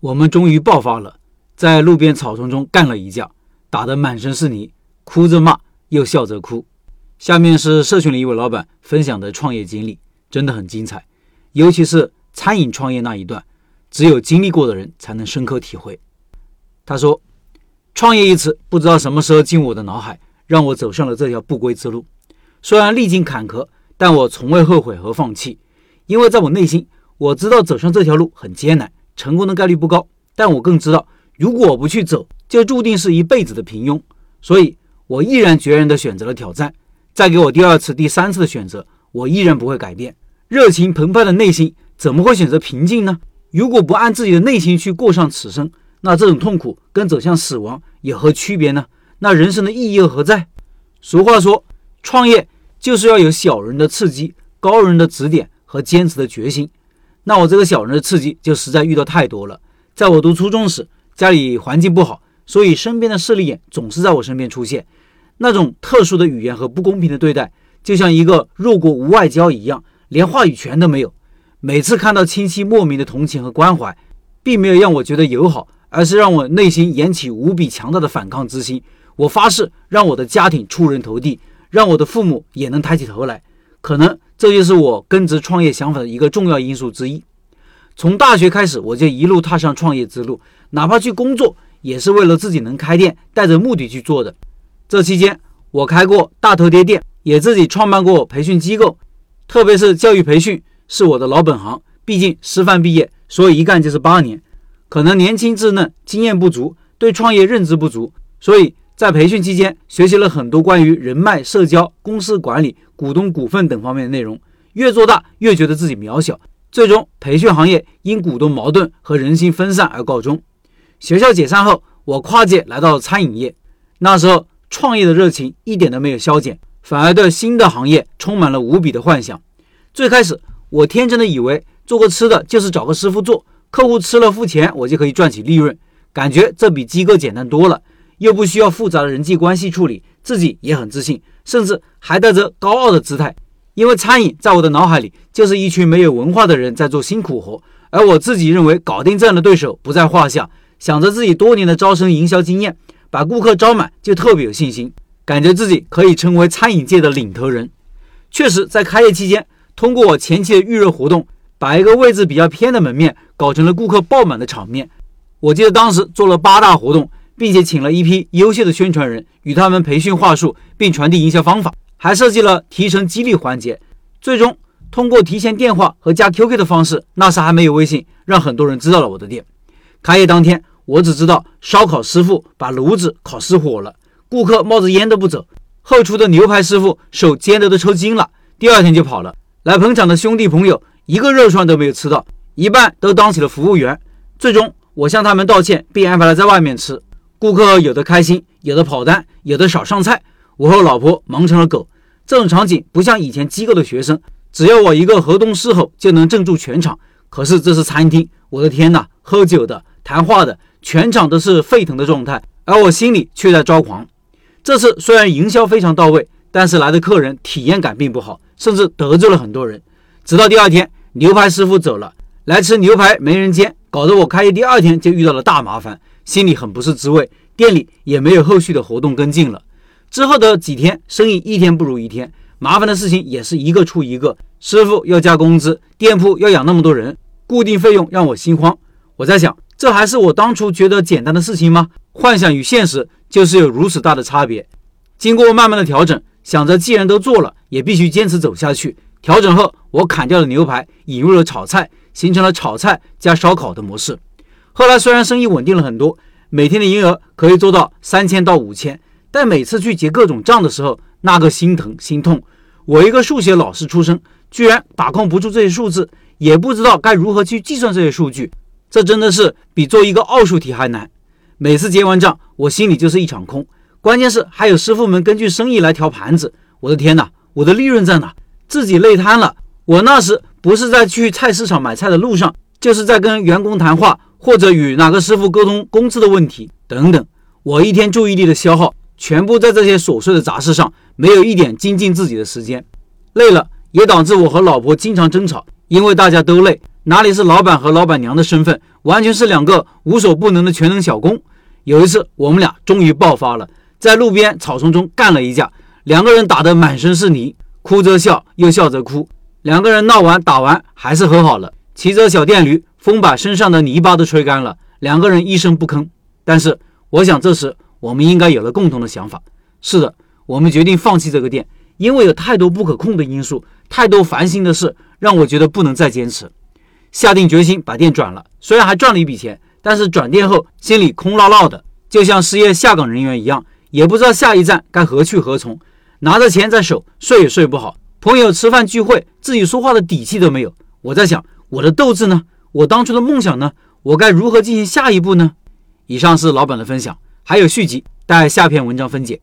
我们终于爆发了，在路边草丛中干了一架，打得满身是泥，哭着骂又笑着哭。下面是社群里一位老板分享的创业经历，真的很精彩，尤其是餐饮创业那一段，只有经历过的人才能深刻体会。他说：“创业一词不知道什么时候进我的脑海，让我走上了这条不归之路。虽然历经坎坷，但我从未后悔和放弃，因为在我内心，我知道走上这条路很艰难。”成功的概率不高，但我更知道，如果我不去走，就注定是一辈子的平庸。所以，我毅然决然地选择了挑战。再给我第二次、第三次的选择，我依然不会改变。热情澎湃的内心怎么会选择平静呢？如果不按自己的内心去过上此生，那这种痛苦跟走向死亡有何区别呢？那人生的意义又何在？俗话说，创业就是要有小人的刺激、高人的指点和坚持的决心。那我这个小人的刺激就实在遇到太多了。在我读初中时，家里环境不好，所以身边的势利眼总是在我身边出现。那种特殊的语言和不公平的对待，就像一个弱国无外交一样，连话语权都没有。每次看到亲戚莫名的同情和关怀，并没有让我觉得友好，而是让我内心燃起无比强大的反抗之心。我发誓，让我的家庭出人头地，让我的父母也能抬起头来。可能。这就是我根植创业想法的一个重要因素之一。从大学开始，我就一路踏上创业之路，哪怕去工作，也是为了自己能开店，带着目的去做的。这期间，我开过大头爹店，也自己创办过培训机构，特别是教育培训是我的老本行。毕竟师范毕业，所以一干就是八年。可能年轻稚嫩，经验不足，对创业认知不足，所以。在培训期间，学习了很多关于人脉、社交、公司管理、股东股份等方面的内容。越做大，越觉得自己渺小。最终，培训行业因股东矛盾和人心分散而告终。学校解散后，我跨界来到了餐饮业。那时候，创业的热情一点都没有消减，反而对新的行业充满了无比的幻想。最开始，我天真的以为做个吃的就是找个师傅做，客户吃了付钱，我就可以赚取利润，感觉这比机构简单多了。又不需要复杂的人际关系处理，自己也很自信，甚至还带着高傲的姿态。因为餐饮在我的脑海里就是一群没有文化的人在做辛苦活，而我自己认为搞定这样的对手不在话下。想着自己多年的招生营销经验，把顾客招满就特别有信心，感觉自己可以成为餐饮界的领头人。确实，在开业期间，通过我前期的预热活动，把一个位置比较偏的门面搞成了顾客爆满的场面。我记得当时做了八大活动。并且请了一批优秀的宣传人，与他们培训话术，并传递营销方法，还设计了提成激励环节。最终通过提前电话和加 QQ 的方式，那时还没有微信，让很多人知道了我的店。开业当天，我只知道烧烤师傅把炉子烤失火了，顾客冒着烟都不走。后厨的牛排师傅手煎的都抽筋了，第二天就跑了。来捧场的兄弟朋友一个肉串都没有吃到，一半都当起了服务员。最终我向他们道歉，并安排了在外面吃。顾客有的开心，有的跑单，有的少上菜。我和老婆忙成了狗。这种场景不像以前机构的学生，只要我一个河东狮吼就能镇住全场。可是这是餐厅，我的天哪！喝酒的、谈话的，全场都是沸腾的状态，而我心里却在抓狂。这次虽然营销非常到位，但是来的客人体验感并不好，甚至得罪了很多人。直到第二天，牛排师傅走了，来吃牛排没人接，搞得我开业第二天就遇到了大麻烦。心里很不是滋味，店里也没有后续的活动跟进了。之后的几天，生意一天不如一天，麻烦的事情也是一个出一个。师傅要加工资，店铺要养那么多人，固定费用让我心慌。我在想，这还是我当初觉得简单的事情吗？幻想与现实就是有如此大的差别。经过慢慢的调整，想着既然都做了，也必须坚持走下去。调整后，我砍掉了牛排，引入了炒菜，形成了炒菜加烧烤的模式。后来虽然生意稳定了很多，每天的营业额可以做到三千到五千，但每次去结各种账的时候，那个心疼心痛。我一个数学老师出身，居然把控不住这些数字，也不知道该如何去计算这些数据，这真的是比做一个奥数题还难。每次结完账，我心里就是一场空。关键是还有师傅们根据生意来调盘子，我的天哪，我的利润在哪？自己累瘫了。我那时不是在去菜市场买菜的路上，就是在跟员工谈话。或者与哪个师傅沟通工资的问题等等，我一天注意力的消耗全部在这些琐碎的杂事上，没有一点精进自己的时间。累了也导致我和老婆经常争吵，因为大家都累，哪里是老板和老板娘的身份，完全是两个无所不能的全能小工。有一次，我们俩终于爆发了，在路边草丛中干了一架，两个人打得满身是泥，哭着笑，又笑着哭。两个人闹完打完，还是和好了。骑着小电驴，风把身上的泥巴都吹干了，两个人一声不吭。但是，我想这时我们应该有了共同的想法。是的，我们决定放弃这个店，因为有太多不可控的因素，太多烦心的事，让我觉得不能再坚持。下定决心把店转了，虽然还赚了一笔钱。但是转店后心里空落落的，就像失业下岗人员一样，也不知道下一站该何去何从。拿着钱在手，睡也睡不好。朋友吃饭聚会，自己说话的底气都没有。我在想，我的斗志呢？我当初的梦想呢？我该如何进行下一步呢？以上是老板的分享，还有续集，待下篇文章分解。